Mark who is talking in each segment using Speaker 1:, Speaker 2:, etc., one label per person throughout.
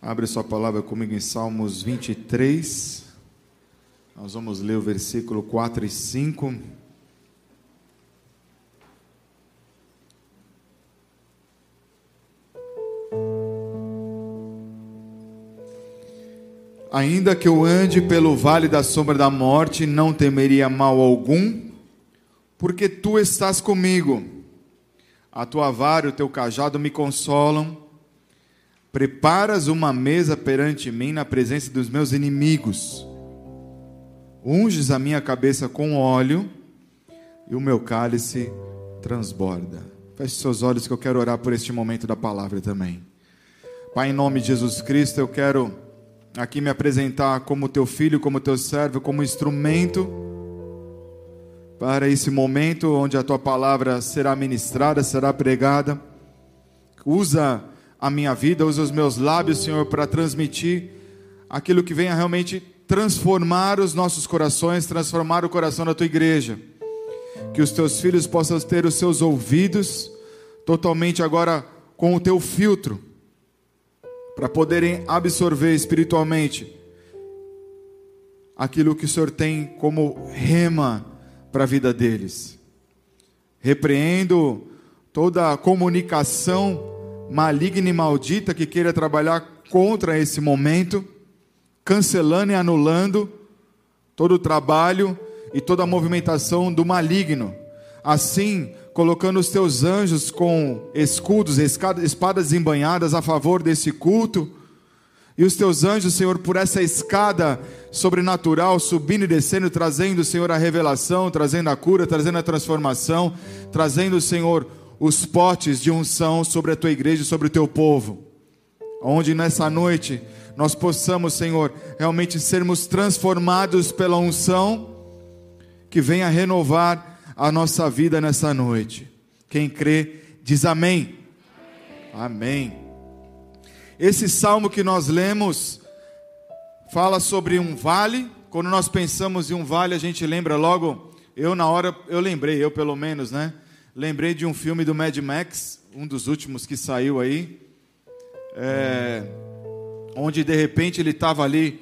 Speaker 1: Abre sua palavra comigo em Salmos 23. Nós vamos ler o versículo 4 e 5. Ainda que eu ande pelo vale da sombra da morte, não temeria mal algum, porque tu estás comigo. A tua vara e o teu cajado me consolam. Preparas uma mesa perante mim na presença dos meus inimigos. Unges a minha cabeça com óleo e o meu cálice transborda. Feche seus olhos que eu quero orar por este momento da palavra também. Pai, em nome de Jesus Cristo, eu quero aqui me apresentar como teu filho, como teu servo, como instrumento para esse momento onde a tua palavra será ministrada, será pregada. Usa a minha vida, usa os meus lábios, Senhor, para transmitir aquilo que venha realmente transformar os nossos corações, transformar o coração da tua igreja. Que os teus filhos possam ter os seus ouvidos totalmente agora com o teu filtro, para poderem absorver espiritualmente aquilo que o Senhor tem como rema para a vida deles. Repreendo toda a comunicação maligna e maldita que queira trabalhar contra esse momento, cancelando e anulando todo o trabalho e toda a movimentação do maligno. Assim, colocando os teus anjos com escudos, espadas embanhadas a favor desse culto, e os teus anjos, Senhor, por essa escada sobrenatural, subindo e descendo, trazendo, Senhor, a revelação, trazendo a cura, trazendo a transformação, trazendo, Senhor, os potes de unção sobre a tua igreja e sobre o teu povo. Onde nessa noite nós possamos, Senhor, realmente sermos transformados pela unção que venha renovar a nossa vida nessa noite. Quem crê, diz amém. Amém. Esse salmo que nós lemos fala sobre um vale. Quando nós pensamos em um vale, a gente lembra logo. Eu, na hora, eu lembrei, eu pelo menos, né? Lembrei de um filme do Mad Max, um dos últimos que saiu aí, é, onde de repente ele estava ali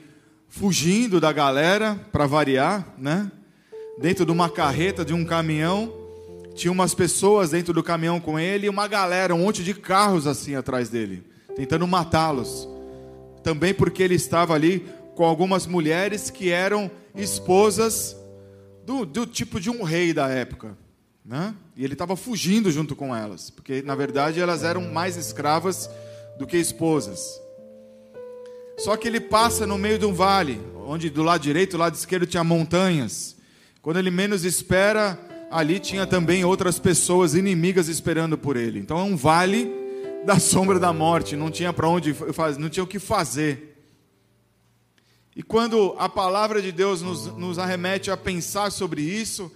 Speaker 1: fugindo da galera, para variar, né? Dentro de uma carreta, de um caminhão, tinha umas pessoas dentro do caminhão com ele e uma galera, um monte de carros assim atrás dele, tentando matá-los. Também porque ele estava ali com algumas mulheres que eram esposas do, do tipo de um rei da época. Né? E ele estava fugindo junto com elas, porque na verdade elas eram mais escravas do que esposas. Só que ele passa no meio de um vale, onde do lado direito do lado esquerdo tinha montanhas. Quando ele menos espera, ali tinha também outras pessoas inimigas esperando por ele. Então é um vale da sombra da morte, não tinha para onde fazer, não tinha o que fazer. E quando a palavra de Deus nos, nos arremete a pensar sobre isso,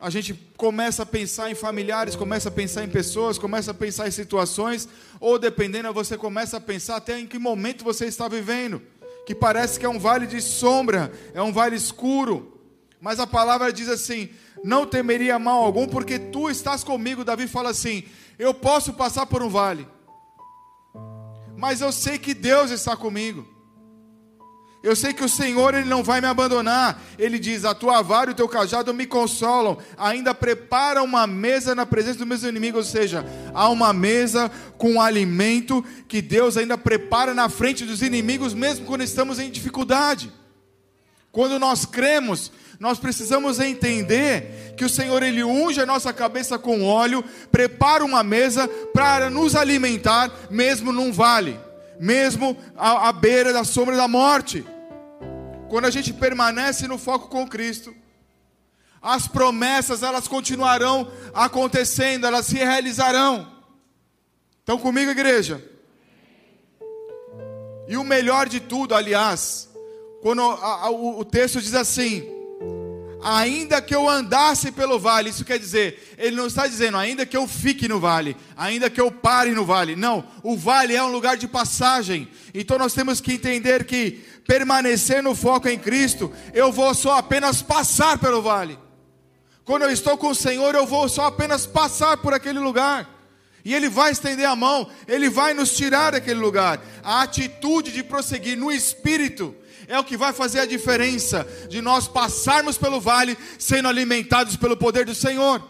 Speaker 1: a gente começa a pensar em familiares, começa a pensar em pessoas, começa a pensar em situações, ou dependendo, você começa a pensar até em que momento você está vivendo, que parece que é um vale de sombra, é um vale escuro, mas a palavra diz assim: não temeria mal algum, porque tu estás comigo. Davi fala assim: eu posso passar por um vale, mas eu sei que Deus está comigo. Eu sei que o Senhor ele não vai me abandonar. Ele diz: A tua vara e o teu cajado me consolam. Ainda prepara uma mesa na presença dos meus inimigos. Ou seja, há uma mesa com um alimento que Deus ainda prepara na frente dos inimigos, mesmo quando estamos em dificuldade. Quando nós cremos, nós precisamos entender que o Senhor ele unge a nossa cabeça com óleo, prepara uma mesa para nos alimentar, mesmo num vale mesmo à, à beira da sombra da morte. Quando a gente permanece no foco com Cristo, as promessas elas continuarão acontecendo, elas se realizarão. Estão comigo, igreja? E o melhor de tudo, aliás, quando a, a, o, o texto diz assim: ainda que eu andasse pelo vale, isso quer dizer, ele não está dizendo, ainda que eu fique no vale, ainda que eu pare no vale. Não, o vale é um lugar de passagem. Então nós temos que entender que permanecer no foco em Cristo, eu vou só apenas passar pelo vale. Quando eu estou com o Senhor, eu vou só apenas passar por aquele lugar. E Ele vai estender a mão, Ele vai nos tirar daquele lugar. A atitude de prosseguir no Espírito é o que vai fazer a diferença de nós passarmos pelo vale sendo alimentados pelo poder do Senhor.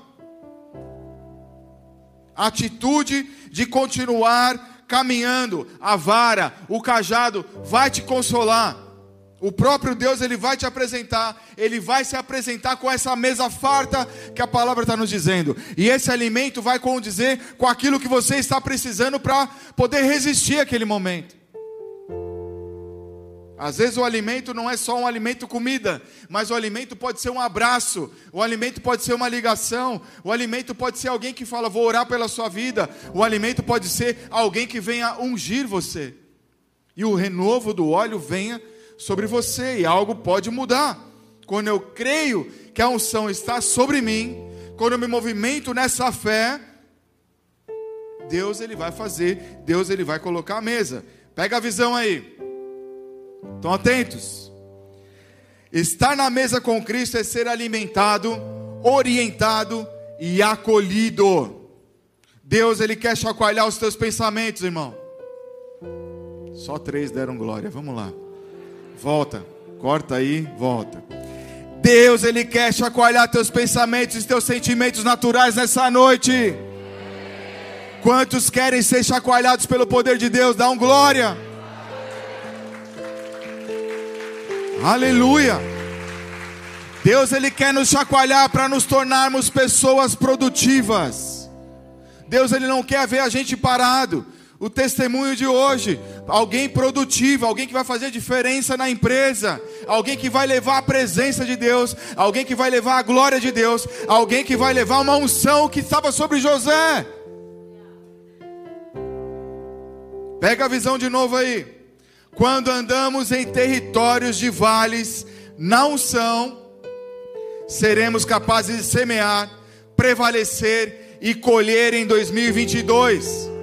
Speaker 1: A atitude de continuar caminhando, a vara, o cajado vai te consolar. O próprio Deus ele vai te apresentar, ele vai se apresentar com essa mesa farta que a palavra está nos dizendo. E esse alimento vai condizer com aquilo que você está precisando para poder resistir àquele momento. Às vezes o alimento não é só um alimento comida, mas o alimento pode ser um abraço, o alimento pode ser uma ligação, o alimento pode ser alguém que fala, vou orar pela sua vida, o alimento pode ser alguém que venha ungir você. E o renovo do óleo venha sobre você e algo pode mudar. Quando eu creio que a unção está sobre mim, quando eu me movimento nessa fé, Deus ele vai fazer, Deus ele vai colocar a mesa. Pega a visão aí. Estão atentos? Estar na mesa com Cristo é ser alimentado, orientado e acolhido. Deus, Ele quer chacoalhar os teus pensamentos, irmão. Só três deram glória. Vamos lá. Volta. Corta aí, volta. Deus, Ele quer chacoalhar teus pensamentos e teus sentimentos naturais nessa noite. Quantos querem ser chacoalhados pelo poder de Deus? Dá um glória. Aleluia. Deus ele quer nos chacoalhar para nos tornarmos pessoas produtivas. Deus ele não quer ver a gente parado. O testemunho de hoje, alguém produtivo, alguém que vai fazer diferença na empresa, alguém que vai levar a presença de Deus, alguém que vai levar a glória de Deus, alguém que vai levar uma unção que estava sobre José. Pega a visão de novo aí. Quando andamos em territórios de vales, não são, seremos capazes de semear, prevalecer e colher em 2022.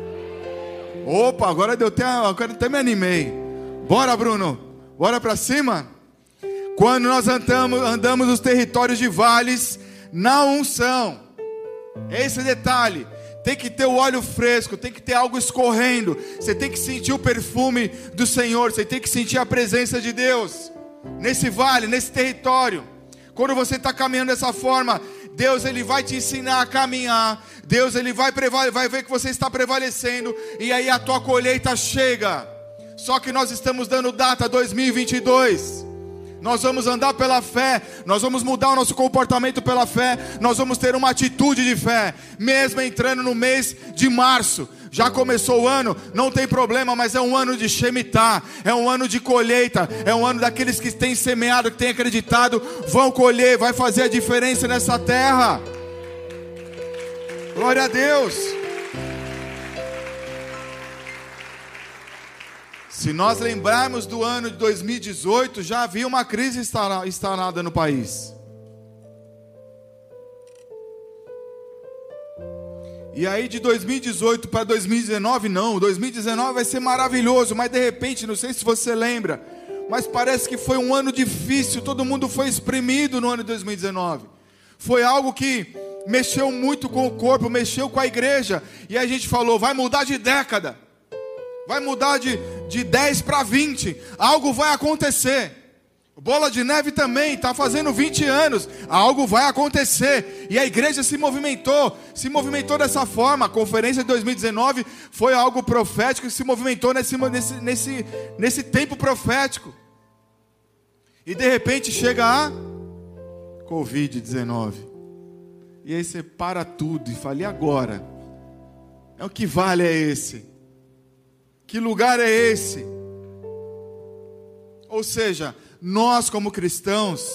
Speaker 1: Opa, agora deu até, agora até me animei. Bora, Bruno, bora para cima. Quando nós andamos, andamos nos territórios de vales, não são. Esse detalhe tem que ter o óleo fresco, tem que ter algo escorrendo, você tem que sentir o perfume do Senhor, você tem que sentir a presença de Deus nesse vale, nesse território. Quando você está caminhando dessa forma, Deus ele vai te ensinar a caminhar, Deus ele vai, vai ver que você está prevalecendo, e aí a tua colheita chega. Só que nós estamos dando data 2022. Nós vamos andar pela fé, nós vamos mudar o nosso comportamento pela fé, nós vamos ter uma atitude de fé, mesmo entrando no mês de março. Já começou o ano, não tem problema, mas é um ano de Shemitah, é um ano de colheita, é um ano daqueles que têm semeado, que têm acreditado, vão colher, vai fazer a diferença nessa terra. Glória a Deus. Se nós lembrarmos do ano de 2018, já havia uma crise instalada no país. E aí de 2018 para 2019, não. 2019 vai ser maravilhoso, mas de repente, não sei se você lembra, mas parece que foi um ano difícil. Todo mundo foi exprimido no ano de 2019. Foi algo que mexeu muito com o corpo, mexeu com a igreja. E a gente falou, vai mudar de década vai mudar de, de 10 para 20, algo vai acontecer. Bola de Neve também está fazendo 20 anos, algo vai acontecer. E a igreja se movimentou, se movimentou dessa forma. A conferência de 2019 foi algo profético que se movimentou nesse, nesse, nesse, nesse tempo profético. E de repente chega a Covid-19. E aí você para tudo e fala: e agora? É o que vale é esse? Que lugar é esse? Ou seja, nós como cristãos,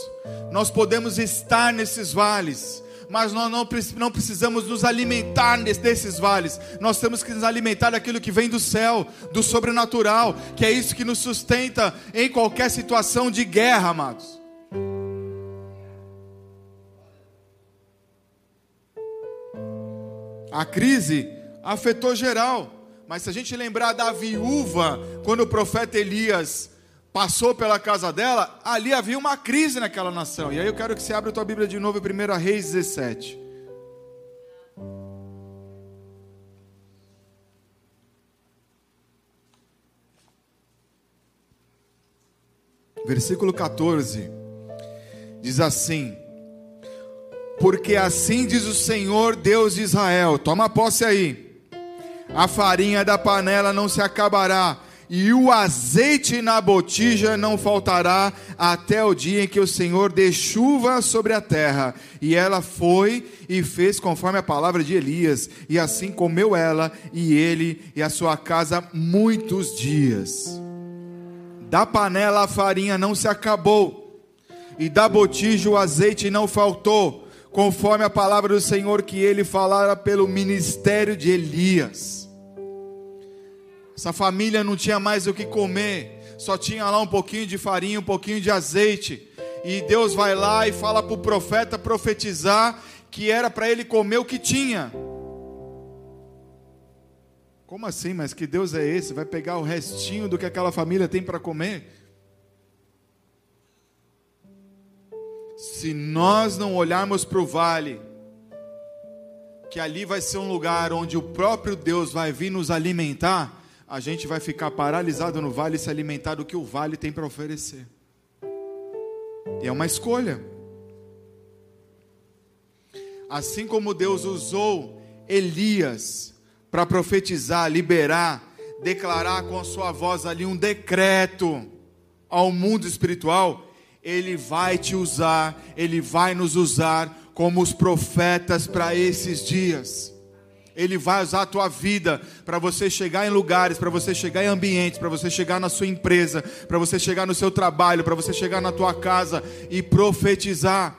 Speaker 1: nós podemos estar nesses vales, mas nós não, não precisamos nos alimentar desses vales, nós temos que nos alimentar daquilo que vem do céu, do sobrenatural, que é isso que nos sustenta em qualquer situação de guerra, amados. A crise afetou geral. Mas se a gente lembrar da viúva, quando o profeta Elias passou pela casa dela, ali havia uma crise naquela nação. E aí eu quero que você abra a tua Bíblia de novo 1 Reis 17. Versículo 14 diz assim: Porque assim diz o Senhor Deus de Israel, toma posse aí a farinha da panela não se acabará, e o azeite na botija não faltará até o dia em que o Senhor dê chuva sobre a terra. E ela foi e fez conforme a palavra de Elias, e assim comeu ela e ele e a sua casa muitos dias. Da panela a farinha não se acabou, e da botija o azeite não faltou, conforme a palavra do Senhor que ele falara pelo ministério de Elias. Essa família não tinha mais o que comer, só tinha lá um pouquinho de farinha, um pouquinho de azeite. E Deus vai lá e fala para o profeta profetizar que era para ele comer o que tinha. Como assim? Mas que Deus é esse? Vai pegar o restinho do que aquela família tem para comer? Se nós não olharmos para o vale, que ali vai ser um lugar onde o próprio Deus vai vir nos alimentar, a gente vai ficar paralisado no vale e se alimentar do que o vale tem para oferecer. E é uma escolha. Assim como Deus usou Elias para profetizar, liberar, declarar com a sua voz ali um decreto ao mundo espiritual, Ele vai te usar, Ele vai nos usar como os profetas para esses dias. Ele vai usar a tua vida para você chegar em lugares, para você chegar em ambientes, para você chegar na sua empresa, para você chegar no seu trabalho, para você chegar na tua casa e profetizar.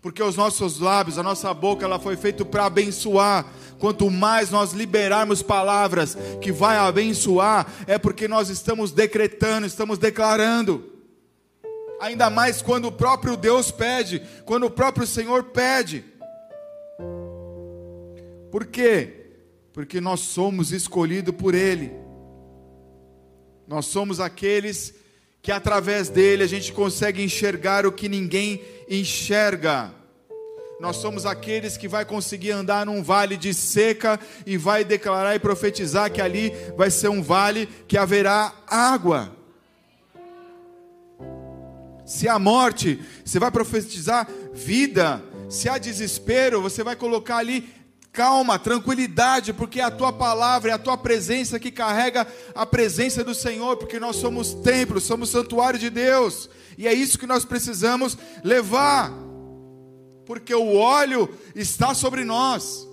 Speaker 1: Porque os nossos lábios, a nossa boca, ela foi feita para abençoar. Quanto mais nós liberarmos palavras que vai abençoar, é porque nós estamos decretando, estamos declarando. Ainda mais quando o próprio Deus pede, quando o próprio Senhor pede. Por quê? Porque nós somos escolhidos por Ele. Nós somos aqueles que através dele a gente consegue enxergar o que ninguém enxerga. Nós somos aqueles que vai conseguir andar num vale de seca e vai declarar e profetizar que ali vai ser um vale que haverá água. Se há morte, você vai profetizar vida. Se há desespero, você vai colocar ali calma, tranquilidade, porque é a tua palavra, é a tua presença que carrega a presença do Senhor, porque nós somos templo, somos santuário de Deus, e é isso que nós precisamos levar, porque o óleo está sobre nós.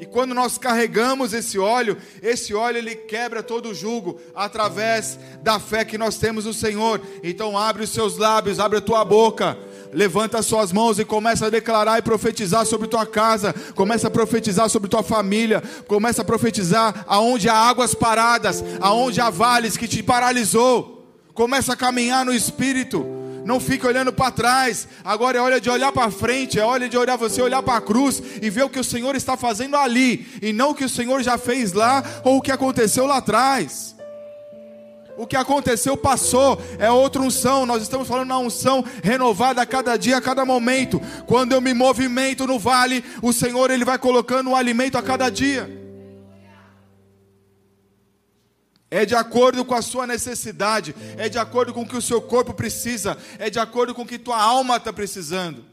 Speaker 1: E quando nós carregamos esse óleo, esse óleo ele quebra todo o jugo através da fé que nós temos no Senhor. Então abre os seus lábios, abre a tua boca levanta as suas mãos e começa a declarar e profetizar sobre tua casa, começa a profetizar sobre tua família, começa a profetizar aonde há águas paradas, aonde há vales que te paralisou. Começa a caminhar no espírito. Não fique olhando para trás. Agora é hora de olhar para frente, é hora de olhar você olhar para a cruz e ver o que o Senhor está fazendo ali e não o que o Senhor já fez lá ou o que aconteceu lá atrás. O que aconteceu passou, é outra unção. Nós estamos falando na unção renovada a cada dia, a cada momento. Quando eu me movimento no vale, o Senhor ele vai colocando o alimento a cada dia. É de acordo com a sua necessidade, é de acordo com o que o seu corpo precisa, é de acordo com o que tua alma está precisando.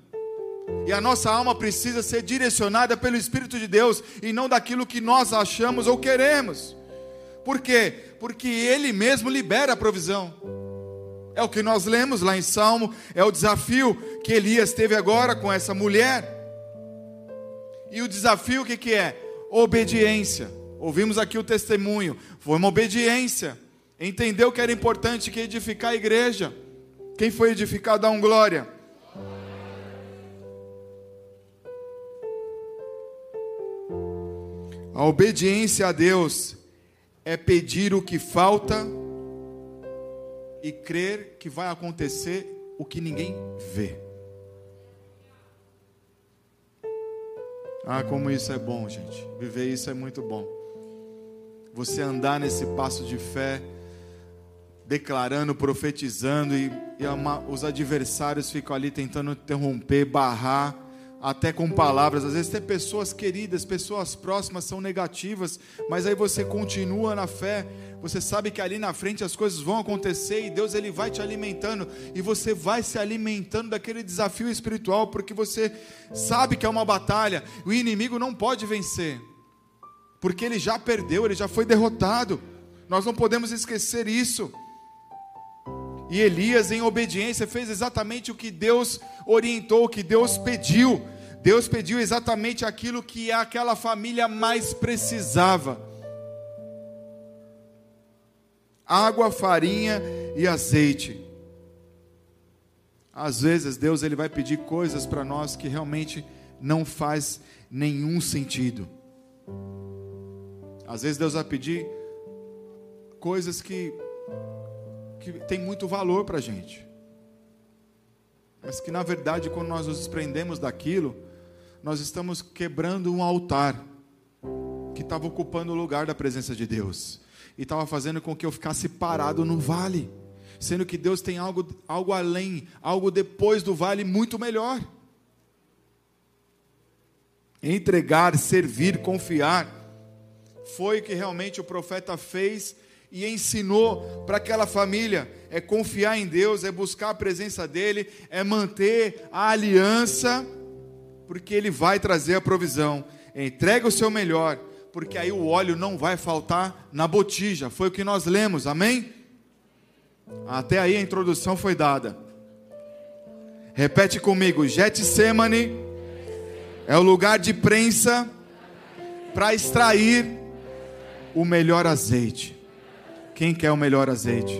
Speaker 1: E a nossa alma precisa ser direcionada pelo Espírito de Deus e não daquilo que nós achamos ou queremos. Por quê? Porque Ele mesmo libera a provisão. É o que nós lemos lá em Salmo, é o desafio que Elias teve agora com essa mulher. E o desafio o que, que é? Obediência. Ouvimos aqui o testemunho, foi uma obediência. Entendeu que era importante que edificar a igreja. Quem foi edificado, dá um glória. A obediência a Deus é pedir o que falta e crer que vai acontecer o que ninguém vê. Ah, como isso é bom, gente. Viver isso é muito bom. Você andar nesse passo de fé, declarando, profetizando, e, e uma, os adversários ficam ali tentando interromper, barrar. até com palavras. Às vezes, tem pessoas queridas, pessoas próximas são negativas, mas aí você continua na fé. Você sabe que ali na frente as coisas vão acontecer e Deus ele vai te alimentando e você vai se alimentando daquele desafio espiritual, porque você sabe que é uma batalha. O inimigo não pode vencer, porque ele já perdeu, ele já foi derrotado. Nós não podemos esquecer isso. E Elias, em obediência, fez exatamente o que Deus orientou, o que Deus pediu. Deus pediu exatamente aquilo que aquela família mais precisava: água, farinha e azeite. Às vezes Deus ele vai pedir coisas para nós que realmente não faz nenhum sentido. Às vezes Deus vai pedir coisas que que tem muito valor para a gente. Mas que na verdade, quando nós nos desprendemos daquilo, nós estamos quebrando um altar que estava ocupando o lugar da presença de Deus e estava fazendo com que eu ficasse parado no vale, sendo que Deus tem algo, algo além, algo depois do vale muito melhor. Entregar, servir, confiar, foi o que realmente o profeta fez e ensinou para aquela família é confiar em Deus, é buscar a presença dEle, é manter a aliança, porque Ele vai trazer a provisão. Entrega o seu melhor, porque aí o óleo não vai faltar na botija. Foi o que nós lemos, amém? Até aí a introdução foi dada. Repete comigo: Getsemane é o lugar de prensa para extrair o melhor azeite. Quem quer o melhor azeite?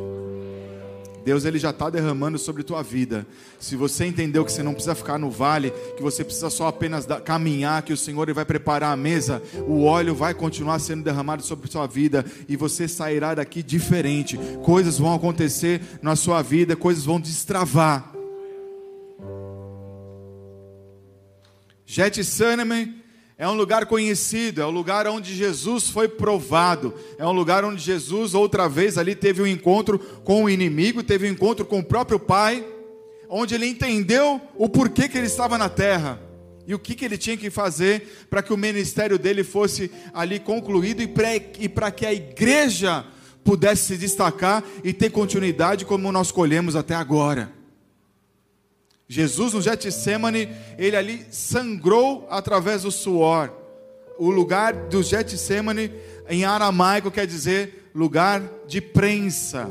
Speaker 1: Deus ele já está derramando sobre tua vida. Se você entendeu que você não precisa ficar no vale, que você precisa só apenas caminhar, que o Senhor ele vai preparar a mesa, o óleo vai continuar sendo derramado sobre sua vida e você sairá daqui diferente. Coisas vão acontecer na sua vida, coisas vão destravar. Getsemane é um lugar conhecido, é o um lugar onde Jesus foi provado, é um lugar onde Jesus outra vez ali teve um encontro com o inimigo, teve um encontro com o próprio Pai, onde ele entendeu o porquê que ele estava na terra e o que, que ele tinha que fazer para que o ministério dele fosse ali concluído e para que a igreja pudesse se destacar e ter continuidade como nós colhemos até agora. Jesus no Getsemane, ele ali sangrou através do suor. O lugar do Getsemane em aramaico quer dizer lugar de prensa.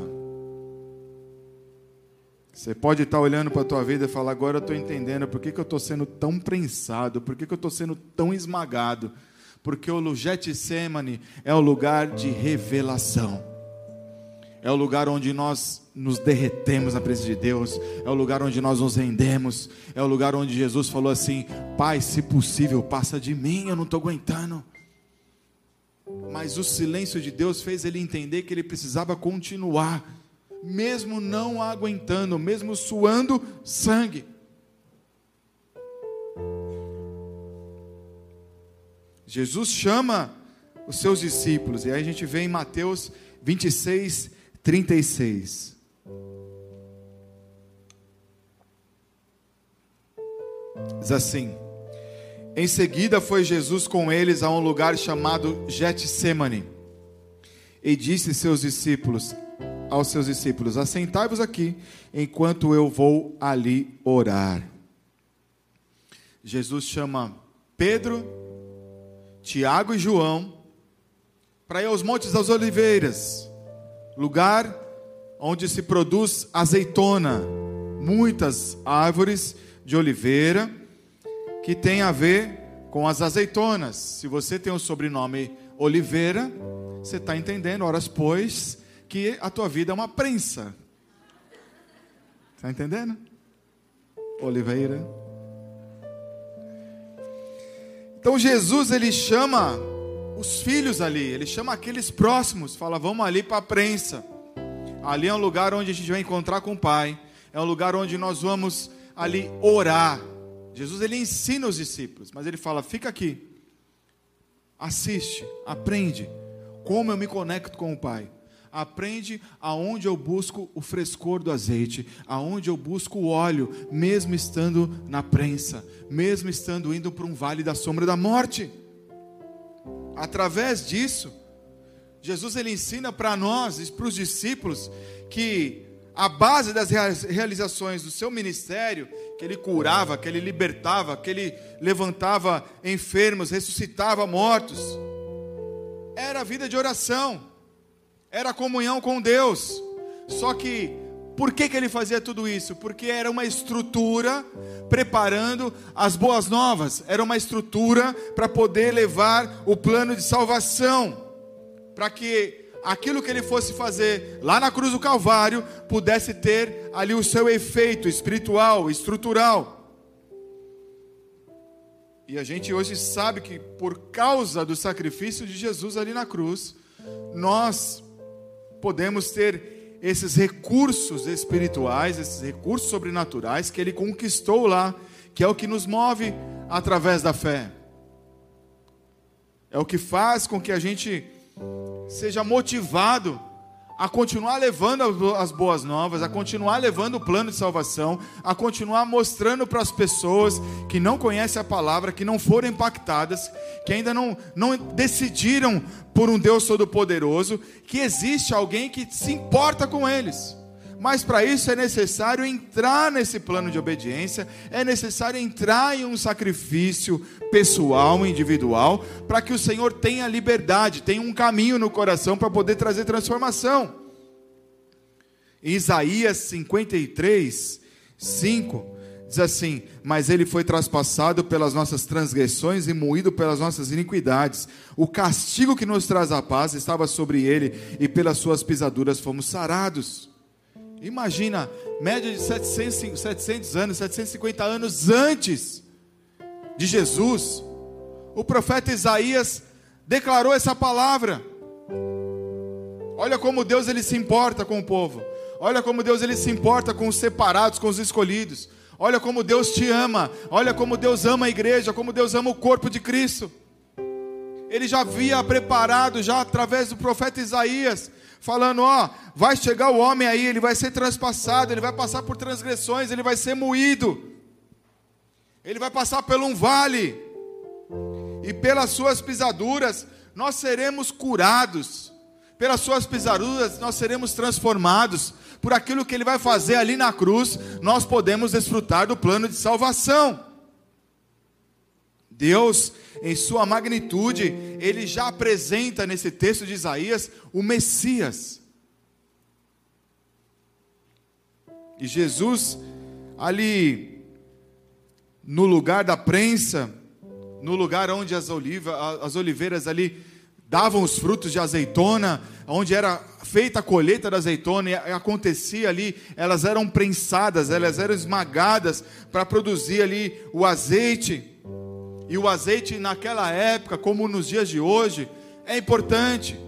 Speaker 1: Você pode estar olhando para a tua vida e falar, agora eu estou entendendo por que, que eu estou sendo tão prensado, por que, que eu estou sendo tão esmagado. Porque o Getsemane é o lugar de revelação. É o lugar onde nós nos derretemos na presença de Deus, é o lugar onde nós nos rendemos, é o lugar onde Jesus falou assim: Pai, se possível, passa de mim, eu não estou aguentando. Mas o silêncio de Deus fez ele entender que ele precisava continuar, mesmo não aguentando, mesmo suando sangue. Jesus chama os seus discípulos, e aí a gente vê em Mateus 26, 36. Diz assim: Em seguida foi Jesus com eles a um lugar chamado Getsemane e disse seus discípulos aos seus discípulos: Assentai-vos aqui enquanto eu vou ali orar. Jesus chama Pedro, Tiago e João para ir aos Montes das Oliveiras, lugar onde se produz azeitona, muitas árvores de oliveira que tem a ver com as azeitonas. Se você tem o sobrenome Oliveira, você está entendendo, horas pois, que a tua vida é uma prensa. Está entendendo? Oliveira. Então Jesus ele chama os filhos ali, ele chama aqueles próximos, fala: "Vamos ali para a prensa". Ali é um lugar onde a gente vai encontrar com o Pai, é um lugar onde nós vamos ali orar. Jesus ele ensina os discípulos, mas ele fala: fica aqui, assiste, aprende como eu me conecto com o Pai. aprende aonde eu busco o frescor do azeite, aonde eu busco o óleo, mesmo estando na prensa, mesmo estando indo para um vale da sombra da morte. Através disso, Jesus ele ensina para nós e para os discípulos que a base das realizações do seu ministério, que ele curava, que ele libertava, que ele levantava enfermos, ressuscitava mortos, era a vida de oração, era a comunhão com Deus. Só que, por que, que ele fazia tudo isso? Porque era uma estrutura preparando as boas novas, era uma estrutura para poder levar o plano de salvação, para que aquilo que ele fosse fazer lá na cruz do Calvário pudesse ter ali o seu efeito espiritual, estrutural. E a gente hoje sabe que por causa do sacrifício de Jesus ali na cruz, nós podemos ter esses recursos espirituais, esses recursos sobrenaturais que ele conquistou lá, que é o que nos move através da fé. É o que faz com que a gente seja motivado a continuar levando as boas novas, a continuar levando o plano de salvação, a continuar mostrando para as pessoas que não conhecem a palavra, que não foram impactadas, que ainda não, não decidiram por um Deus Todo-Poderoso, que existe alguém que se importa com eles. Mas para isso é necessário entrar nesse plano de obediência, é necessário entrar em um sacrifício pessoal, individual, para que o Senhor tenha liberdade, tenha um caminho no coração para poder trazer transformação. Isaías 53, 5, diz assim: Mas ele foi traspassado pelas nossas transgressões e moído pelas nossas iniquidades. O castigo que nos traz a paz estava sobre ele, e pelas suas pisaduras fomos sarados. Imagina, média de 700, 700 anos, 750 anos antes de Jesus, o profeta Isaías declarou essa palavra. Olha como Deus ele se importa com o povo. Olha como Deus ele se importa com os separados, com os escolhidos. Olha como Deus te ama. Olha como Deus ama a igreja, como Deus ama o corpo de Cristo. Ele já havia preparado já através do profeta Isaías falando: ó, vai chegar o homem aí, ele vai ser transpassado, ele vai passar por transgressões, ele vai ser moído, ele vai passar por um vale, e pelas suas pisaduras nós seremos curados, pelas suas pisaduras nós seremos transformados, por aquilo que ele vai fazer ali na cruz, nós podemos desfrutar do plano de salvação. Deus em sua magnitude, ele já apresenta nesse texto de Isaías o Messias. E Jesus, ali no lugar da prensa, no lugar onde as, oliva, as oliveiras ali davam os frutos de azeitona, onde era feita a colheita da azeitona, e acontecia ali, elas eram prensadas, elas eram esmagadas para produzir ali o azeite. E o azeite naquela época, como nos dias de hoje, é importante.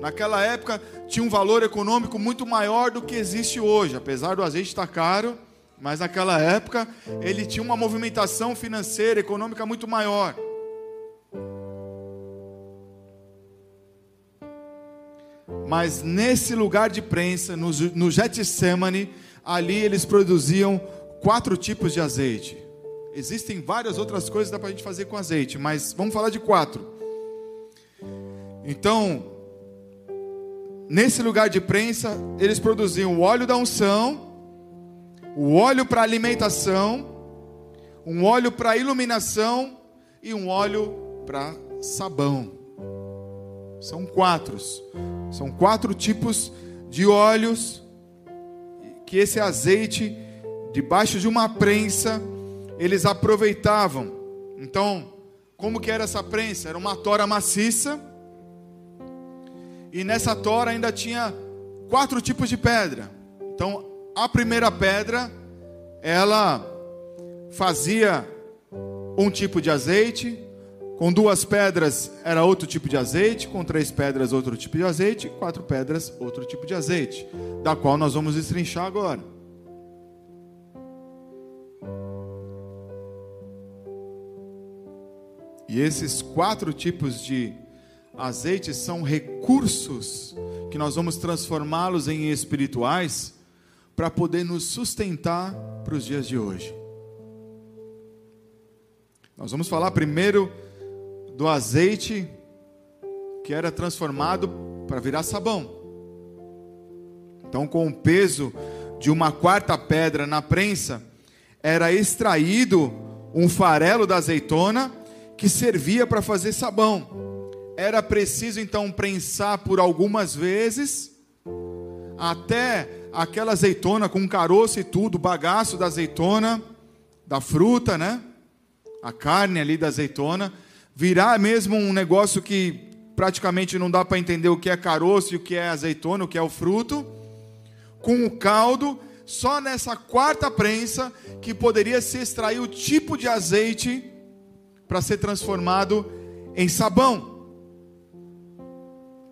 Speaker 1: Naquela época tinha um valor econômico muito maior do que existe hoje, apesar do azeite estar caro, mas naquela época ele tinha uma movimentação financeira, econômica muito maior. Mas nesse lugar de prensa, no, no Getsemane, ali eles produziam quatro tipos de azeite. Existem várias outras coisas que dá para a gente fazer com azeite, mas vamos falar de quatro. Então, nesse lugar de prensa, eles produziam o óleo da unção, o óleo para alimentação, um óleo para iluminação e um óleo para sabão. São quatro. São quatro tipos de óleos que esse azeite, debaixo de uma prensa, eles aproveitavam. Então, como que era essa prensa? Era uma tora maciça. E nessa tora ainda tinha quatro tipos de pedra. Então, a primeira pedra, ela fazia um tipo de azeite, com duas pedras era outro tipo de azeite, com três pedras outro tipo de azeite, quatro pedras outro tipo de azeite, da qual nós vamos destrinchar agora. E esses quatro tipos de azeites são recursos que nós vamos transformá-los em espirituais para poder nos sustentar para os dias de hoje. Nós vamos falar primeiro do azeite que era transformado para virar sabão. Então, com o peso de uma quarta pedra na prensa, era extraído um farelo da azeitona que servia para fazer sabão. Era preciso então prensar por algumas vezes até aquela azeitona com caroço e tudo, bagaço da azeitona, da fruta, né? A carne ali da azeitona, virar mesmo um negócio que praticamente não dá para entender o que é caroço e o que é azeitona, o que é o fruto, com o caldo, só nessa quarta prensa que poderia se extrair o tipo de azeite para ser transformado em sabão.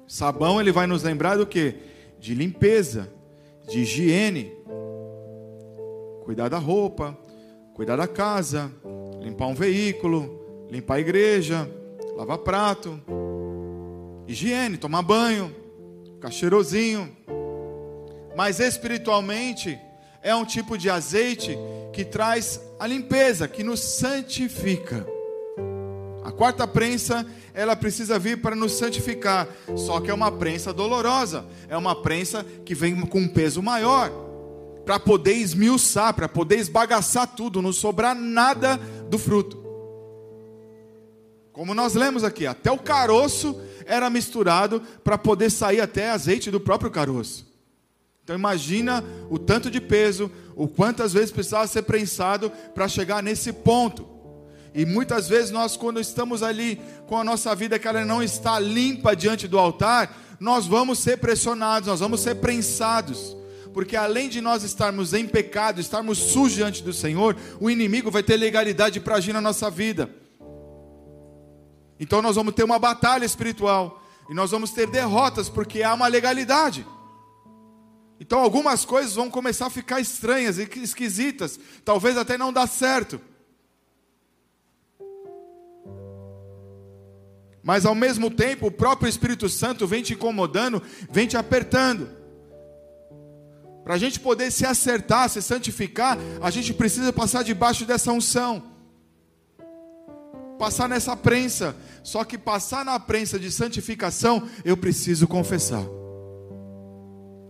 Speaker 1: Sabão ele vai nos lembrar do que? De limpeza, de higiene, cuidar da roupa, cuidar da casa, limpar um veículo, limpar a igreja, lavar prato, higiene, tomar banho, ficar cheirosinho. Mas espiritualmente é um tipo de azeite que traz a limpeza, que nos santifica. Quarta prensa, ela precisa vir para nos santificar. Só que é uma prensa dolorosa, é uma prensa que vem com um peso maior, para poder esmiuçar, para poder esbagaçar tudo, não sobrar nada do fruto. Como nós lemos aqui, até o caroço era misturado para poder sair até azeite do próprio caroço. Então imagina o tanto de peso, o quantas vezes precisava ser prensado para chegar nesse ponto. E muitas vezes nós, quando estamos ali com a nossa vida que ela não está limpa diante do altar, nós vamos ser pressionados, nós vamos ser prensados. Porque além de nós estarmos em pecado, estarmos sujos diante do Senhor, o inimigo vai ter legalidade para agir na nossa vida. Então nós vamos ter uma batalha espiritual. E nós vamos ter derrotas, porque há uma legalidade. Então algumas coisas vão começar a ficar estranhas e esquisitas. Talvez até não dá certo. Mas ao mesmo tempo, o próprio Espírito Santo vem te incomodando, vem te apertando. Para a gente poder se acertar, se santificar, a gente precisa passar debaixo dessa unção. Passar nessa prensa. Só que passar na prensa de santificação, eu preciso confessar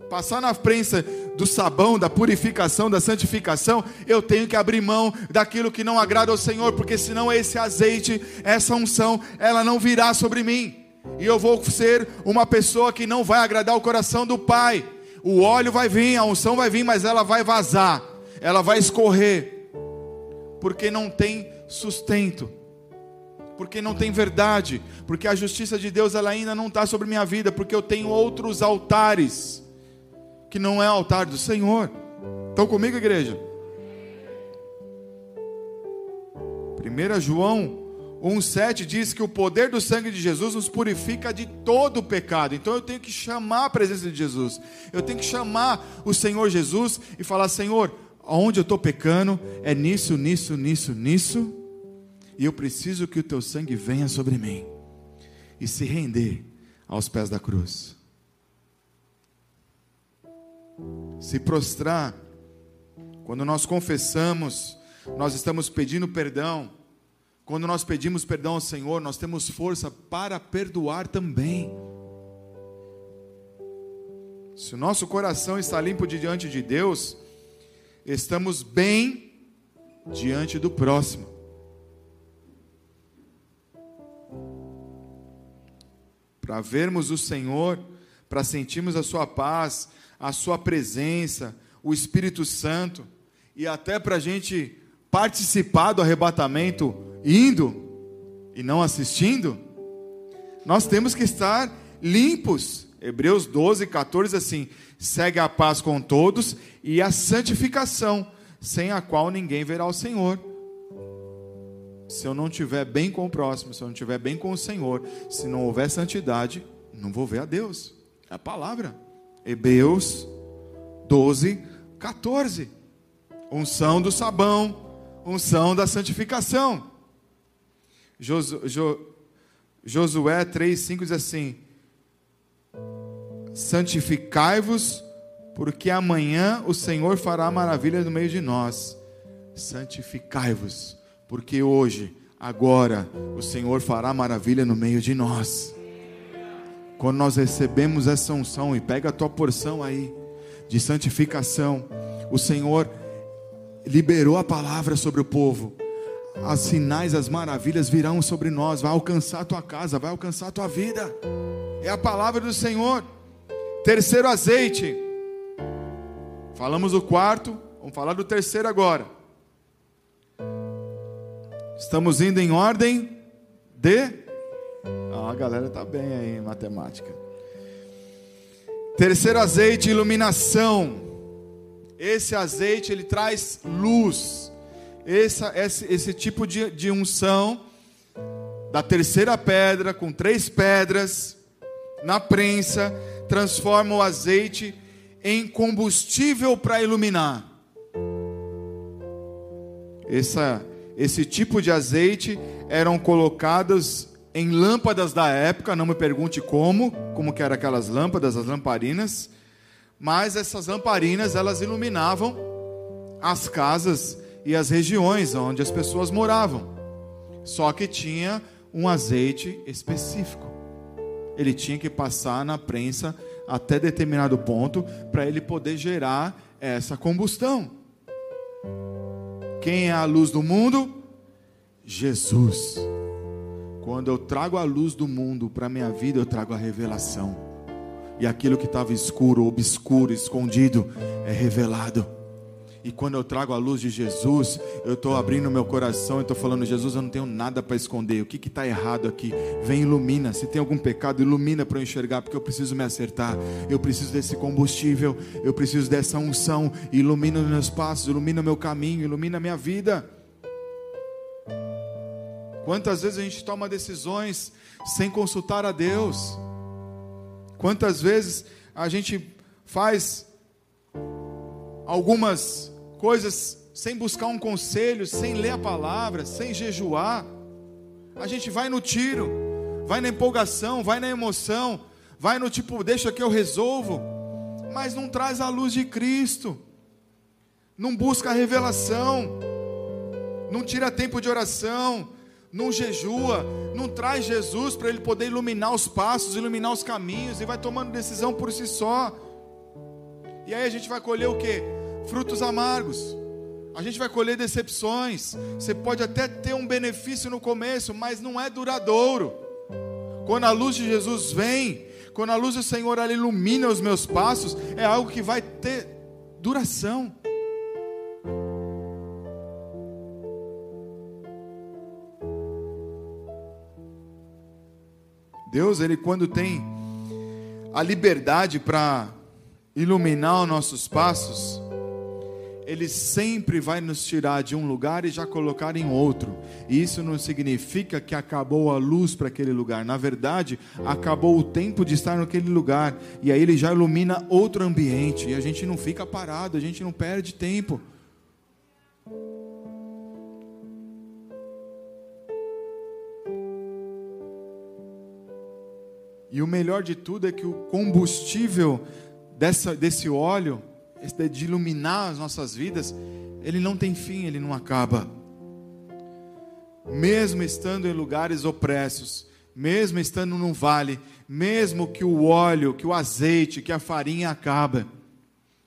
Speaker 1: passar na prensa do sabão, da purificação, da santificação, eu tenho que abrir mão daquilo que não agrada ao Senhor, porque senão esse azeite, essa unção, ela não virá sobre mim. E eu vou ser uma pessoa que não vai agradar o coração do Pai. O óleo vai vir, a unção vai vir, mas ela vai vazar, ela vai escorrer, porque não tem sustento porque não tem verdade, porque a justiça de Deus ela ainda não está sobre minha vida, porque eu tenho outros altares que não é altar do Senhor. Estão comigo, igreja? 1 João 1,7 diz que o poder do sangue de Jesus nos purifica de todo o pecado. Então eu tenho que chamar a presença de Jesus. Eu tenho que chamar o Senhor Jesus e falar: Senhor, aonde eu estou pecando é nisso, nisso, nisso, nisso. E eu preciso que o teu sangue venha sobre mim e se render aos pés da cruz se prostrar. Quando nós confessamos, nós estamos pedindo perdão. Quando nós pedimos perdão ao Senhor, nós temos força para perdoar também. Se o nosso coração está limpo diante de Deus, estamos bem diante do próximo. Para vermos o Senhor, para sentirmos a Sua paz, a Sua presença, o Espírito Santo, e até para a gente participar do arrebatamento indo e não assistindo, nós temos que estar limpos. Hebreus 12, 14 assim: segue a paz com todos e a santificação, sem a qual ninguém verá o Senhor. Se eu não estiver bem com o próximo, se eu não estiver bem com o Senhor, se não houver santidade, não vou ver a Deus. É a palavra. Hebreus 12, 14. Unção do sabão, unção da santificação. Josué 3, 5 diz assim: santificai-vos, porque amanhã o Senhor fará maravilhas no meio de nós. Santificai-vos, porque hoje, agora, o Senhor fará maravilha no meio de nós. Quando nós recebemos essa unção, e pega a tua porção aí, de santificação, o Senhor liberou a palavra sobre o povo. As sinais, as maravilhas virão sobre nós, vai alcançar a tua casa, vai alcançar a tua vida. É a palavra do Senhor. Terceiro azeite. Falamos do quarto, vamos falar do terceiro agora. Estamos indo em ordem de. A galera tá bem aí em matemática. Terceiro azeite, iluminação. Esse azeite ele traz luz. Esse, esse, esse tipo de, de unção da terceira pedra com três pedras na prensa transforma o azeite em combustível para iluminar. Essa, esse tipo de azeite eram colocados em lâmpadas da época, não me pergunte como, como que eram aquelas lâmpadas, as lamparinas, mas essas lamparinas elas iluminavam as casas e as regiões onde as pessoas moravam. Só que tinha um azeite específico. Ele tinha que passar na prensa até determinado ponto para ele poder gerar essa combustão. Quem é a luz do mundo? Jesus. Quando eu trago a luz do mundo para a minha vida, eu trago a revelação. E aquilo que estava escuro, obscuro, escondido, é revelado. E quando eu trago a luz de Jesus, eu estou abrindo meu coração e estou falando: Jesus, eu não tenho nada para esconder. O que está errado aqui? Vem, ilumina. Se tem algum pecado, ilumina para eu enxergar, porque eu preciso me acertar. Eu preciso desse combustível. Eu preciso dessa unção. Ilumina os meus passos, ilumina o meu caminho, ilumina a minha vida. Quantas vezes a gente toma decisões sem consultar a Deus? Quantas vezes a gente faz algumas coisas sem buscar um conselho, sem ler a palavra, sem jejuar. A gente vai no tiro, vai na empolgação, vai na emoção, vai no tipo, deixa que eu resolvo, mas não traz a luz de Cristo, não busca a revelação, não tira tempo de oração, não jejua, não traz Jesus para ele poder iluminar os passos, iluminar os caminhos e vai tomando decisão por si só. E aí a gente vai colher o que? frutos amargos. A gente vai colher decepções. Você pode até ter um benefício no começo, mas não é duradouro. Quando a luz de Jesus vem, quando a luz do Senhor ilumina os meus passos, é algo que vai ter duração. Deus, ele quando tem a liberdade para iluminar os nossos passos, ele sempre vai nos tirar de um lugar e já colocar em outro. E isso não significa que acabou a luz para aquele lugar. Na verdade, acabou o tempo de estar naquele lugar. E aí ele já ilumina outro ambiente. E a gente não fica parado, a gente não perde tempo. E o melhor de tudo é que o combustível dessa, desse óleo de iluminar as nossas vidas, ele não tem fim, ele não acaba. Mesmo estando em lugares opressos, mesmo estando num vale, mesmo que o óleo, que o azeite, que a farinha acaba,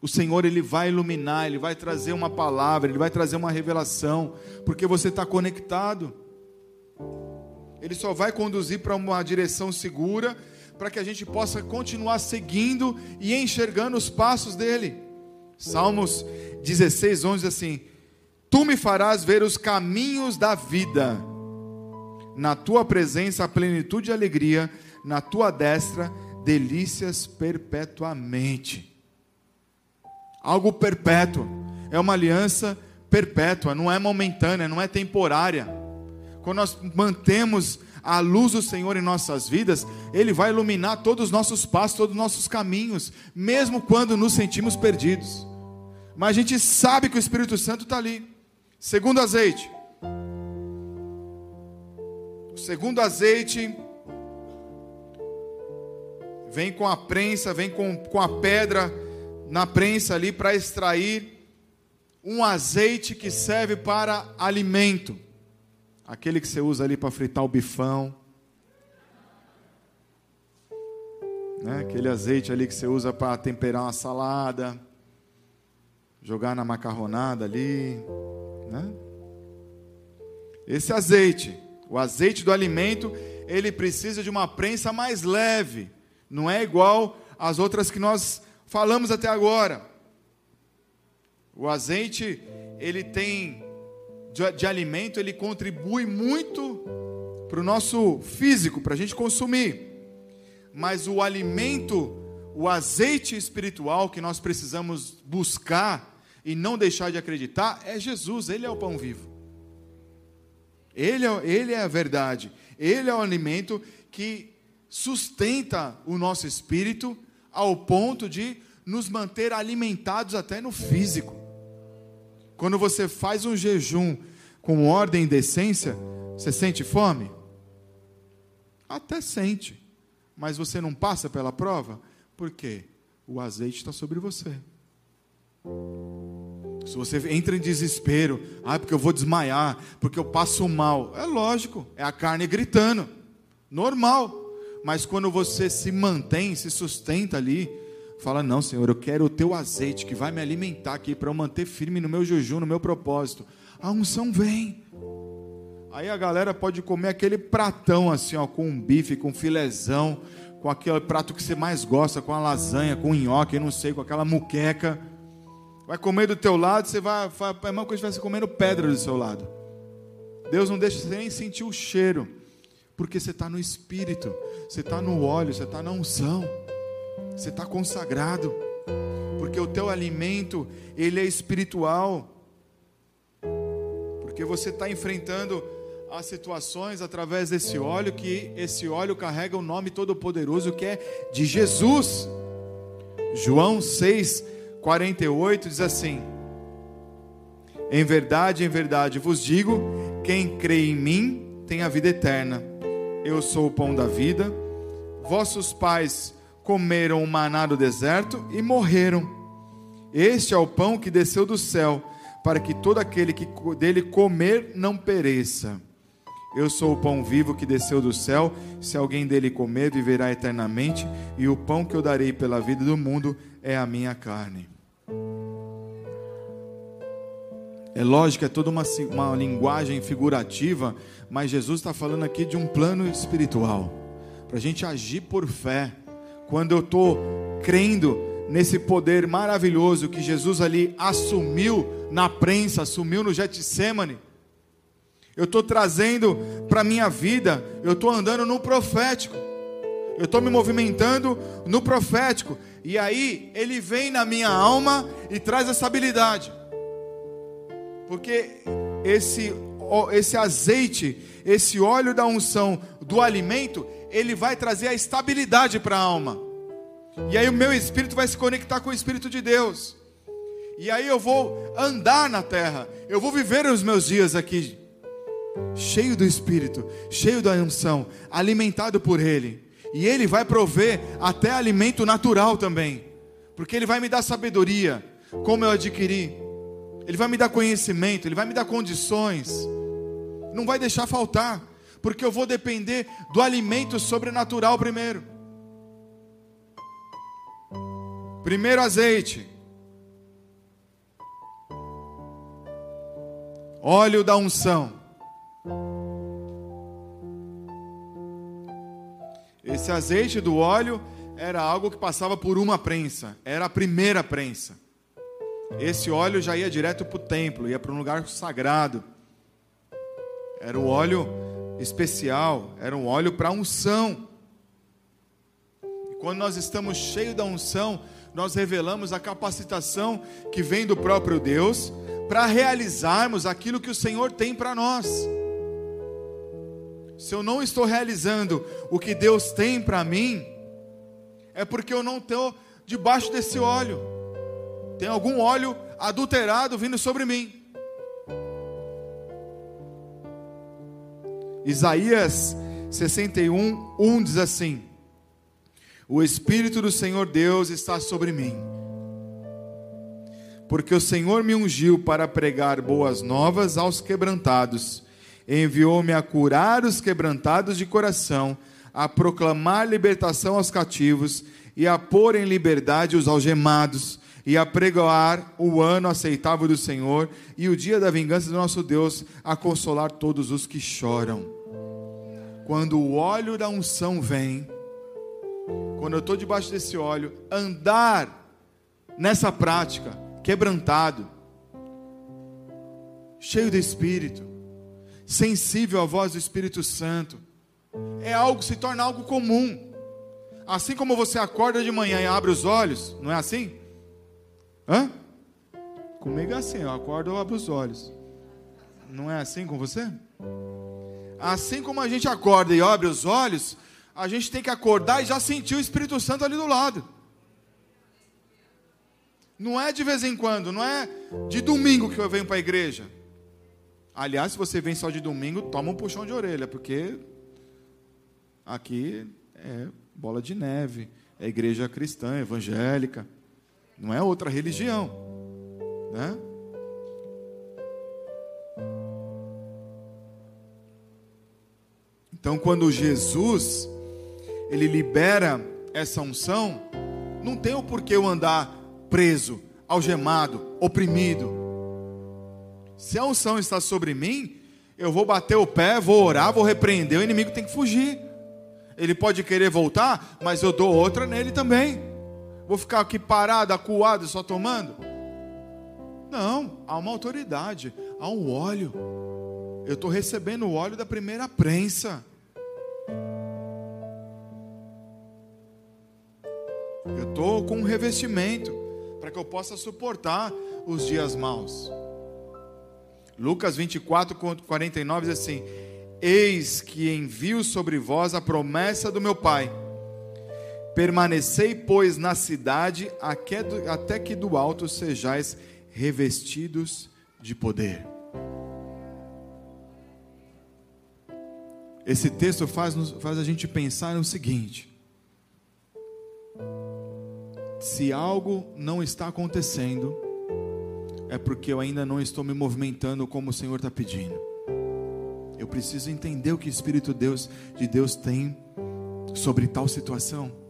Speaker 1: o Senhor ele vai iluminar, ele vai trazer uma palavra, ele vai trazer uma revelação, porque você está conectado. Ele só vai conduzir para uma direção segura, para que a gente possa continuar seguindo e enxergando os passos dele. Salmos 16, 11 assim: Tu me farás ver os caminhos da vida, na tua presença a plenitude e alegria, na tua destra delícias perpetuamente. Algo perpétuo, é uma aliança perpétua, não é momentânea, não é temporária. Quando nós mantemos a luz do Senhor em nossas vidas, Ele vai iluminar todos os nossos passos, todos os nossos caminhos, mesmo quando nos sentimos perdidos. Mas a gente sabe que o Espírito Santo está ali. Segundo azeite. O segundo azeite, vem com a prensa, vem com, com a pedra na prensa ali para extrair um azeite que serve para alimento. Aquele que você usa ali para fritar o bifão. Né? Aquele azeite ali que você usa para temperar uma salada, jogar na macarronada ali, né? Esse azeite, o azeite do alimento, ele precisa de uma prensa mais leve. Não é igual às outras que nós falamos até agora. O azeite, ele tem de, de alimento, ele contribui muito para o nosso físico, para a gente consumir. Mas o alimento, o azeite espiritual que nós precisamos buscar e não deixar de acreditar é Jesus, Ele é o pão vivo. Ele é, ele é a verdade, Ele é o alimento que sustenta o nosso espírito ao ponto de nos manter alimentados até no físico. Quando você faz um jejum com ordem e decência, você sente fome? Até sente, mas você não passa pela prova? Por quê? O azeite está sobre você. Se você entra em desespero, ah, porque eu vou desmaiar, porque eu passo mal, é lógico, é a carne gritando, normal. Mas quando você se mantém, se sustenta ali, fala: Não, Senhor, eu quero o teu azeite que vai me alimentar aqui para eu manter firme no meu jejum, no meu propósito. A unção vem. Aí a galera pode comer aquele pratão assim, ó, com um bife, com um filezão, com aquele prato que você mais gosta, com a lasanha, com nhoque, não sei, com aquela muqueca. Vai comer do teu lado, você vai, vai é a mesma que você comendo pedra do seu lado. Deus não deixa você nem sentir o cheiro porque você está no Espírito, você está no óleo, você está na unção, você está consagrado, porque o teu alimento ele é espiritual, porque você está enfrentando as situações através desse óleo, que esse óleo carrega o nome todo-poderoso que é de Jesus. João 6, 48 diz assim: Em verdade, em verdade vos digo: quem crê em mim tem a vida eterna. Eu sou o pão da vida. Vossos pais comeram o maná do deserto e morreram. Este é o pão que desceu do céu, para que todo aquele que dele comer não pereça. Eu sou o pão vivo que desceu do céu. Se alguém dele comer, viverá eternamente. E o pão que eu darei pela vida do mundo é a minha carne. É lógico, é toda uma, uma linguagem figurativa, mas Jesus está falando aqui de um plano espiritual, para a gente agir por fé. Quando eu estou crendo nesse poder maravilhoso que Jesus ali assumiu na prensa, assumiu no Getsemane, eu estou trazendo para a minha vida, eu estou andando no profético, eu estou me movimentando no profético, e aí ele vem na minha alma e traz essa habilidade. Porque esse, esse azeite, esse óleo da unção do alimento, ele vai trazer a estabilidade para a alma. E aí o meu espírito vai se conectar com o espírito de Deus. E aí eu vou andar na terra. Eu vou viver os meus dias aqui cheio do espírito, cheio da unção, alimentado por ele. E ele vai prover até alimento natural também. Porque ele vai me dar sabedoria, como eu adquiri ele vai me dar conhecimento, Ele vai me dar condições, não vai deixar faltar, porque eu vou depender do alimento sobrenatural primeiro. Primeiro azeite, óleo da unção. Esse azeite do óleo era algo que passava por uma prensa, era a primeira prensa. Esse óleo já ia direto para o templo, ia para um lugar sagrado. Era o óleo especial, era um óleo para unção. E quando nós estamos cheios da unção, nós revelamos a capacitação que vem do próprio Deus para realizarmos aquilo que o Senhor tem para nós. Se eu não estou realizando o que Deus tem para mim, é porque eu não estou debaixo desse óleo tem algum óleo adulterado vindo sobre mim. Isaías 61, 1 diz assim: O Espírito do Senhor Deus está sobre mim. Porque o Senhor me ungiu para pregar boas novas aos quebrantados, enviou-me a curar os quebrantados de coração, a proclamar libertação aos cativos e a pôr em liberdade os algemados, e a pregoar o ano aceitável do Senhor e o dia da vingança do nosso Deus, a consolar todos os que choram. Quando o óleo da unção vem, quando eu estou debaixo desse óleo, andar nessa prática, quebrantado, cheio de Espírito, sensível à voz do Espírito Santo, é algo, se torna algo comum. Assim como você acorda de manhã e abre os olhos, não é assim? Hã? Comigo é assim, eu acordo e abro os olhos. Não é assim com você? Assim como a gente acorda e abre os olhos, a gente tem que acordar e já sentir o Espírito Santo ali do lado. Não é de vez em quando, não é de domingo que eu venho para a igreja. Aliás, se você vem só de domingo, toma um puxão de orelha, porque aqui é bola de neve, é igreja cristã, evangélica, não é outra religião, né? Então, quando Jesus ele libera essa unção, não tem o porquê eu andar preso, algemado, oprimido. Se a unção está sobre mim, eu vou bater o pé, vou orar, vou repreender, o inimigo tem que fugir. Ele pode querer voltar, mas eu dou outra nele também. Vou ficar aqui parado, acuado, só tomando? Não, há uma autoridade, há um óleo. Eu estou recebendo o óleo da primeira prensa. Eu estou com um revestimento para que eu possa suportar os dias maus. Lucas 24, 49 diz assim: Eis que envio sobre vós a promessa do meu Pai. Permanecei, pois, na cidade, até que do alto sejais revestidos de poder. Esse texto faz, faz a gente pensar no seguinte: se algo não está acontecendo, é porque eu ainda não estou me movimentando como o Senhor está pedindo. Eu preciso entender o que o Espírito Deus, de Deus tem sobre tal situação.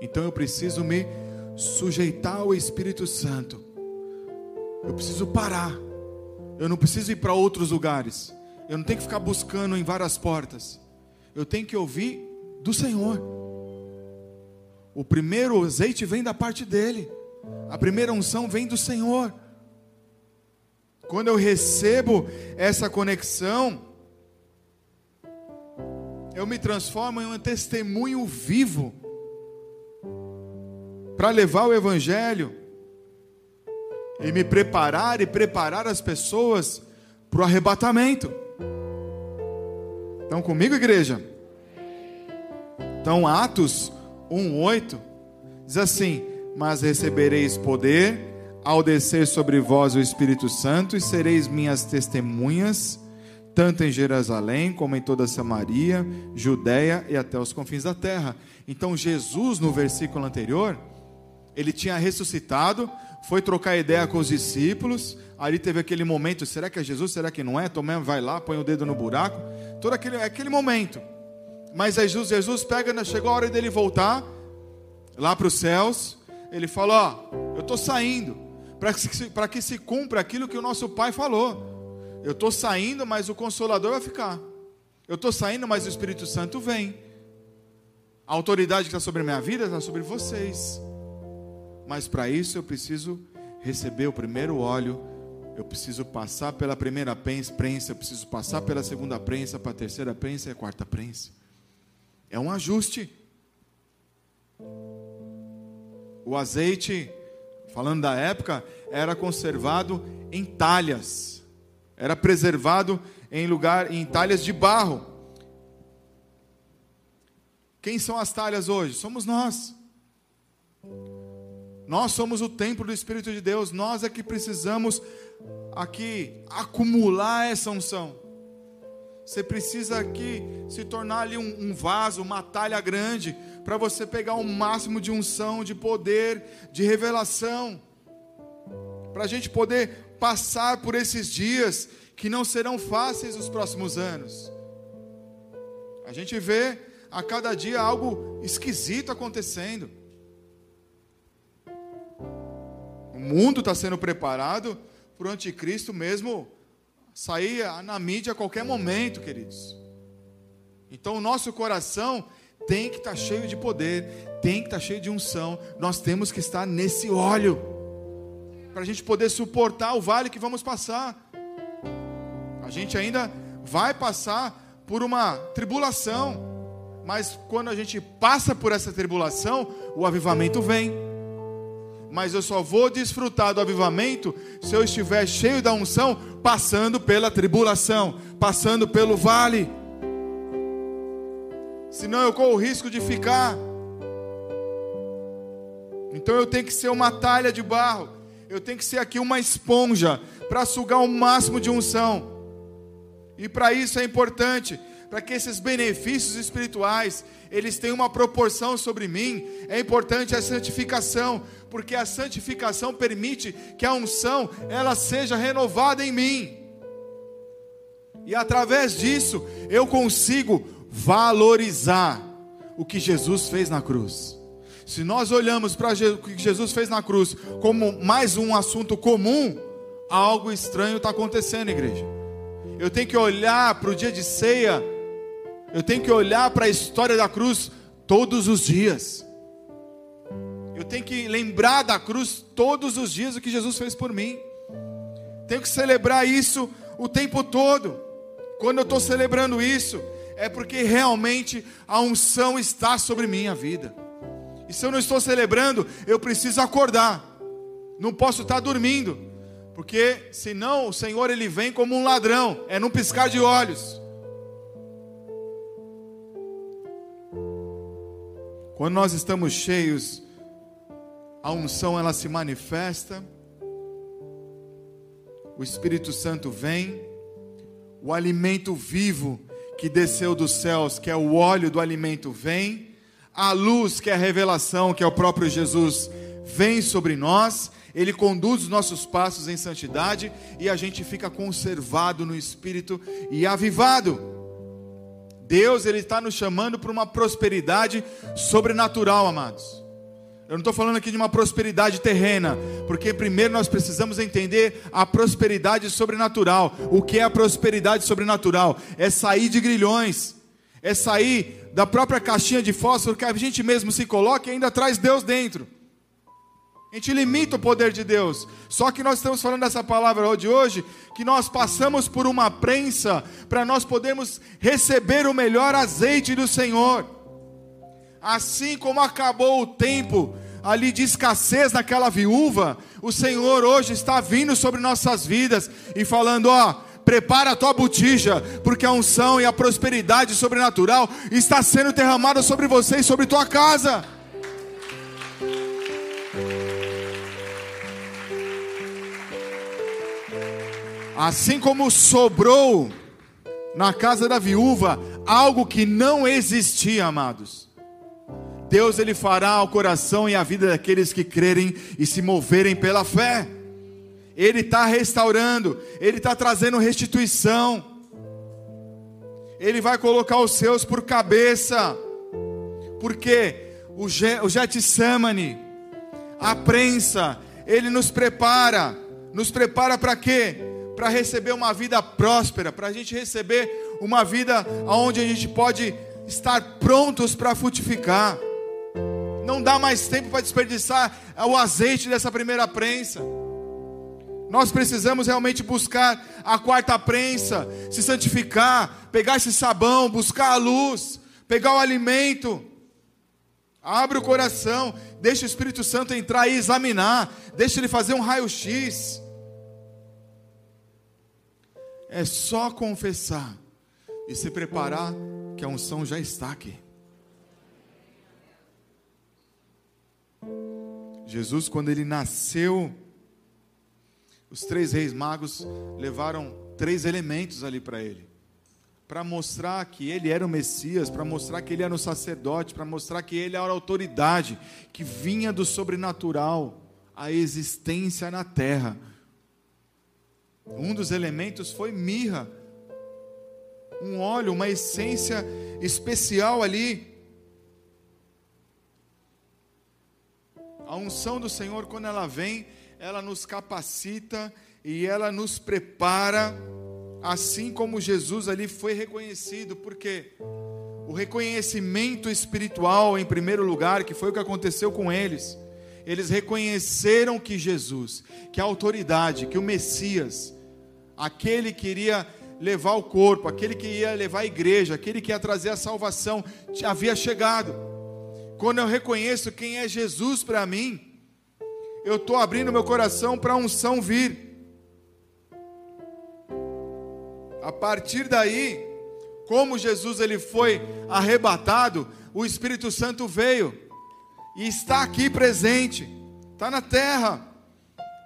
Speaker 1: Então eu preciso me sujeitar ao Espírito Santo. Eu preciso parar. Eu não preciso ir para outros lugares. Eu não tenho que ficar buscando em várias portas. Eu tenho que ouvir do Senhor. O primeiro azeite vem da parte dele. A primeira unção vem do Senhor. Quando eu recebo essa conexão, eu me transformo em um testemunho vivo para levar o Evangelho e me preparar e preparar as pessoas para o arrebatamento. Estão comigo, igreja? Então, Atos 1:8 diz assim: "Mas recebereis poder ao descer sobre vós o Espírito Santo e sereis minhas testemunhas, tanto em Jerusalém como em toda Samaria, Judéia e até os confins da terra." Então Jesus no versículo anterior, ele tinha ressuscitado, foi trocar ideia com os discípulos, ali teve aquele momento, será que é Jesus, será que não é? Tomé vai lá, põe o dedo no buraco, todo aquele, aquele momento. Mas aí Jesus, Jesus pega, né, chegou a hora dele voltar lá para os céus. Ele fala: Ó, eu estou saindo para que, que se cumpra aquilo que o nosso pai falou. Eu estou saindo, mas o Consolador vai ficar. Eu estou saindo, mas o Espírito Santo vem. A autoridade que está sobre a minha vida está sobre vocês. Mas para isso eu preciso receber o primeiro óleo, eu preciso passar pela primeira prensa, eu preciso passar pela segunda prensa, para a terceira prensa e a quarta prensa. É um ajuste. O azeite, falando da época, era conservado em talhas. Era preservado em lugar em talhas de barro. Quem são as talhas hoje? Somos nós. Nós somos o templo do Espírito de Deus. Nós é que precisamos aqui acumular essa unção. Você precisa aqui se tornar ali um, um vaso, uma talha grande, para você pegar o máximo de unção, de poder, de revelação, para a gente poder passar por esses dias que não serão fáceis nos próximos anos. A gente vê a cada dia algo esquisito acontecendo. Mundo está sendo preparado para o anticristo mesmo sair na mídia a qualquer momento, queridos. Então o nosso coração tem que estar tá cheio de poder, tem que estar tá cheio de unção. Nós temos que estar nesse óleo para a gente poder suportar o vale que vamos passar. A gente ainda vai passar por uma tribulação, mas quando a gente passa por essa tribulação, o avivamento vem mas eu só vou desfrutar do avivamento se eu estiver cheio da unção, passando pela tribulação, passando pelo vale. Senão eu corro o risco de ficar. Então eu tenho que ser uma talha de barro, eu tenho que ser aqui uma esponja para sugar o máximo de unção. E para isso é importante para que esses benefícios espirituais eles tenham uma proporção sobre mim, é importante a santificação, porque a santificação permite que a unção ela seja renovada em mim. E através disso eu consigo valorizar o que Jesus fez na cruz. Se nós olhamos para o que Jesus fez na cruz como mais um assunto comum, algo estranho está acontecendo, igreja. Eu tenho que olhar para o dia de ceia eu tenho que olhar para a história da cruz todos os dias. Eu tenho que lembrar da cruz todos os dias o que Jesus fez por mim. Tenho que celebrar isso o tempo todo. Quando eu estou celebrando isso, é porque realmente a unção está sobre minha vida. E se eu não estou celebrando, eu preciso acordar. Não posso estar dormindo, porque senão o Senhor ele vem como um ladrão, é num piscar de olhos. Quando nós estamos cheios, a unção ela se manifesta, o Espírito Santo vem, o alimento vivo que desceu dos céus, que é o óleo do alimento, vem, a luz, que é a revelação, que é o próprio Jesus, vem sobre nós, ele conduz os nossos passos em santidade e a gente fica conservado no espírito e avivado. Deus ele está nos chamando para uma prosperidade sobrenatural, amados. Eu não estou falando aqui de uma prosperidade terrena, porque primeiro nós precisamos entender a prosperidade sobrenatural. O que é a prosperidade sobrenatural? É sair de grilhões, é sair da própria caixinha de fósforo que a gente mesmo se coloca e ainda traz Deus dentro. A gente limita o poder de Deus. Só que nós estamos falando dessa palavra de hoje, que nós passamos por uma prensa para nós podermos receber o melhor azeite do Senhor. Assim como acabou o tempo ali de escassez naquela viúva, o Senhor hoje está vindo sobre nossas vidas e falando: ó, prepara a tua botija, porque a unção e a prosperidade sobrenatural está sendo derramada sobre você e sobre tua casa. Assim como sobrou na casa da viúva algo que não existia, amados. Deus ele fará o coração e a vida daqueles que crerem e se moverem pela fé. Ele está restaurando, Ele está trazendo restituição. Ele vai colocar os seus por cabeça, porque o, Getsemane, a prensa, Ele nos prepara, nos prepara para quê? para receber uma vida próspera, para a gente receber uma vida onde a gente pode estar prontos para frutificar. Não dá mais tempo para desperdiçar o azeite dessa primeira prensa. Nós precisamos realmente buscar a quarta prensa, se santificar, pegar esse sabão, buscar a luz, pegar o alimento. Abre o coração, deixa o Espírito Santo entrar e examinar, deixa ele fazer um raio-x. É só confessar e se preparar que a unção já está aqui. Jesus, quando ele nasceu, os três reis magos levaram três elementos ali para ele: para mostrar que ele era o Messias, para mostrar que ele era o sacerdote, para mostrar que ele era a autoridade que vinha do sobrenatural à existência na terra. Um dos elementos foi mirra, um óleo, uma essência especial ali. A unção do Senhor, quando ela vem, ela nos capacita e ela nos prepara assim como Jesus ali foi reconhecido, porque o reconhecimento espiritual, em primeiro lugar, que foi o que aconteceu com eles, eles reconheceram que Jesus, que a autoridade, que o Messias, aquele que iria levar o corpo, aquele que ia levar a igreja, aquele que ia trazer a salvação, havia chegado. Quando eu reconheço quem é Jesus para mim, eu estou abrindo meu coração para a unção vir. A partir daí, como Jesus ele foi arrebatado, o Espírito Santo veio e está aqui presente, está na terra.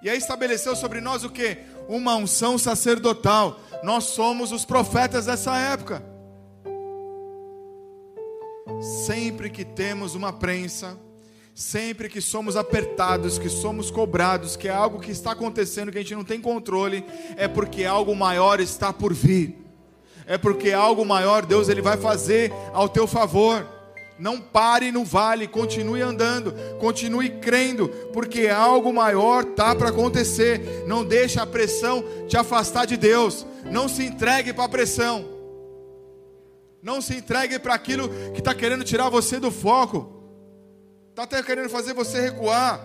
Speaker 1: E aí estabeleceu sobre nós o que? Uma unção sacerdotal. Nós somos os profetas dessa época. Sempre que temos uma prensa, sempre que somos apertados, que somos cobrados, que é algo que está acontecendo que a gente não tem controle, é porque algo maior está por vir. É porque algo maior Deus ele vai fazer ao teu favor. Não pare no vale, continue andando, continue crendo, porque algo maior tá para acontecer. Não deixe a pressão te afastar de Deus. Não se entregue para a pressão. Não se entregue para aquilo que está querendo tirar você do foco. Está até querendo fazer você recuar.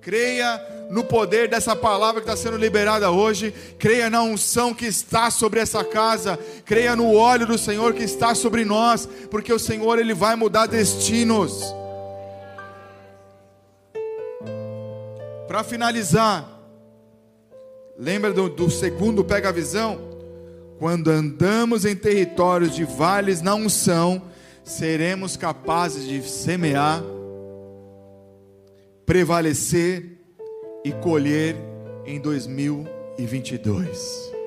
Speaker 1: Creia no poder dessa palavra que está sendo liberada hoje. Creia na unção que está sobre essa casa. Creia no óleo do Senhor que está sobre nós. Porque o Senhor ele vai mudar destinos. Para finalizar, lembra do, do segundo pega a visão? Quando andamos em territórios de vales na unção, seremos capazes de semear prevalecer e colher em 2022.